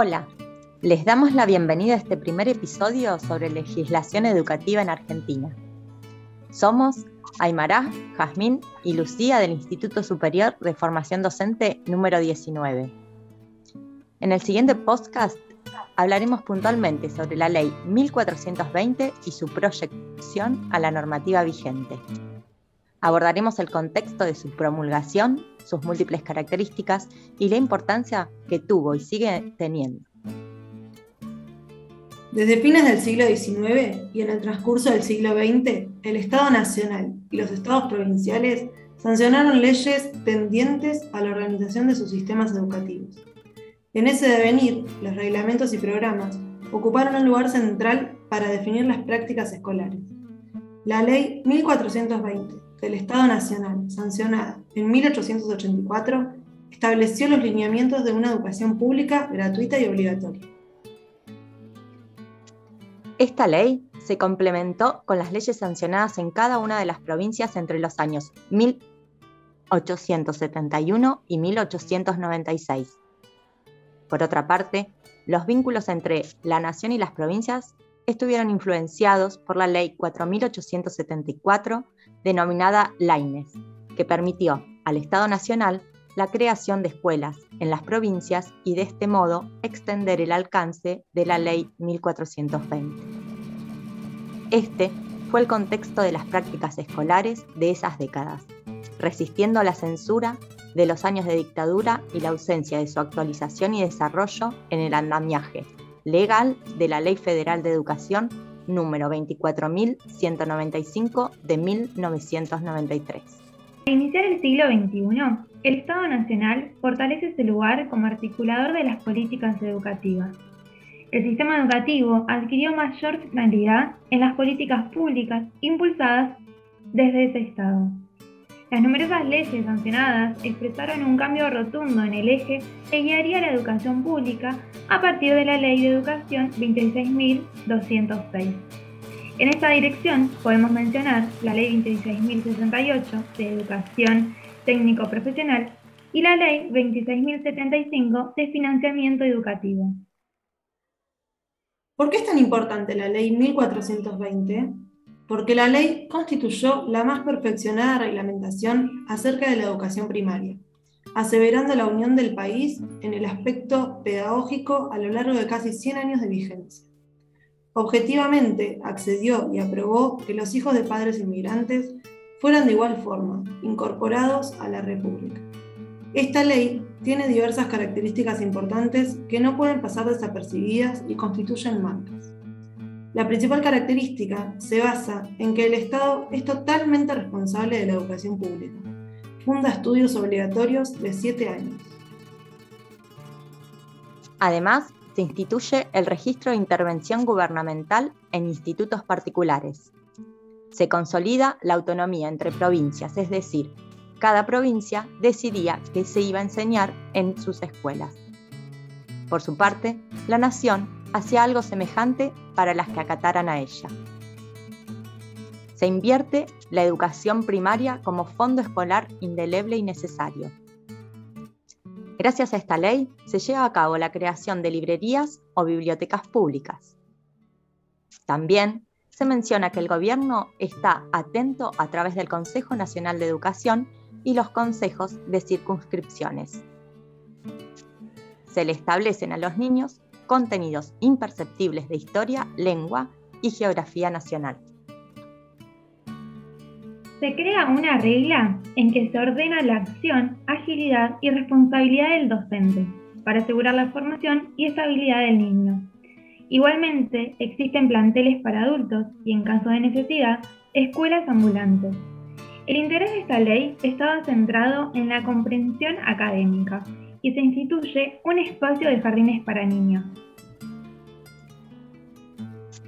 Hola, les damos la bienvenida a este primer episodio sobre legislación educativa en Argentina. Somos Aymará, Jazmín y Lucía del Instituto Superior de Formación Docente número 19. En el siguiente podcast hablaremos puntualmente sobre la ley 1420 y su proyección a la normativa vigente. Abordaremos el contexto de su promulgación, sus múltiples características y la importancia que tuvo y sigue teniendo. Desde fines del siglo XIX y en el transcurso del siglo XX, el Estado Nacional y los estados provinciales sancionaron leyes tendientes a la organización de sus sistemas educativos. En ese devenir, los reglamentos y programas ocuparon un lugar central para definir las prácticas escolares. La Ley 1420 del Estado Nacional, sancionada en 1884, estableció los lineamientos de una educación pública, gratuita y obligatoria. Esta ley se complementó con las leyes sancionadas en cada una de las provincias entre los años 1871 y 1896. Por otra parte, los vínculos entre la nación y las provincias estuvieron influenciados por la ley 4874 denominada Laines, que permitió al Estado Nacional la creación de escuelas en las provincias y de este modo extender el alcance de la ley 1420. Este fue el contexto de las prácticas escolares de esas décadas, resistiendo la censura de los años de dictadura y la ausencia de su actualización y desarrollo en el andamiaje legal de la Ley Federal de Educación número 24.195 de 1993. Al iniciar el siglo XXI, el Estado Nacional fortalece su lugar como articulador de las políticas educativas. El sistema educativo adquirió mayor finalidad en las políticas públicas impulsadas desde ese Estado. Las numerosas leyes sancionadas expresaron un cambio rotundo en el eje que guiaría la educación pública a partir de la Ley de Educación 26.206. En esta dirección podemos mencionar la Ley 26.068 de Educación Técnico-Profesional y la Ley 26.075 de Financiamiento Educativo. ¿Por qué es tan importante la Ley 1420? Porque la ley constituyó la más perfeccionada reglamentación acerca de la educación primaria, aseverando la unión del país en el aspecto pedagógico a lo largo de casi 100 años de vigencia. Objetivamente, accedió y aprobó que los hijos de padres inmigrantes fueran de igual forma incorporados a la República. Esta ley tiene diversas características importantes que no pueden pasar desapercibidas y constituyen marcas. La principal característica se basa en que el Estado es totalmente responsable de la educación pública. Funda estudios obligatorios de siete años. Además, se instituye el registro de intervención gubernamental en institutos particulares. Se consolida la autonomía entre provincias, es decir, cada provincia decidía qué se iba a enseñar en sus escuelas. Por su parte, la nación hacía algo semejante para las que acataran a ella. Se invierte la educación primaria como fondo escolar indeleble y necesario. Gracias a esta ley se lleva a cabo la creación de librerías o bibliotecas públicas. También se menciona que el gobierno está atento a través del Consejo Nacional de Educación y los consejos de circunscripciones. Se le establecen a los niños contenidos imperceptibles de historia, lengua y geografía nacional. Se crea una regla en que se ordena la acción, agilidad y responsabilidad del docente para asegurar la formación y estabilidad del niño. Igualmente, existen planteles para adultos y, en caso de necesidad, escuelas ambulantes. El interés de esta ley estaba centrado en la comprensión académica y se instituye un espacio de jardines para niños.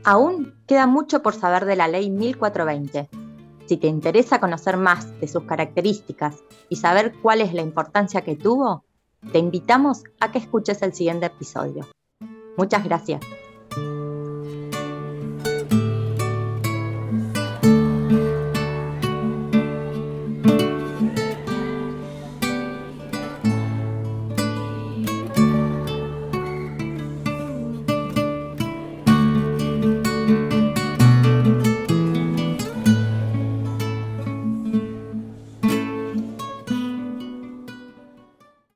Aún queda mucho por saber de la Ley 1420. Si te interesa conocer más de sus características y saber cuál es la importancia que tuvo, te invitamos a que escuches el siguiente episodio. Muchas gracias.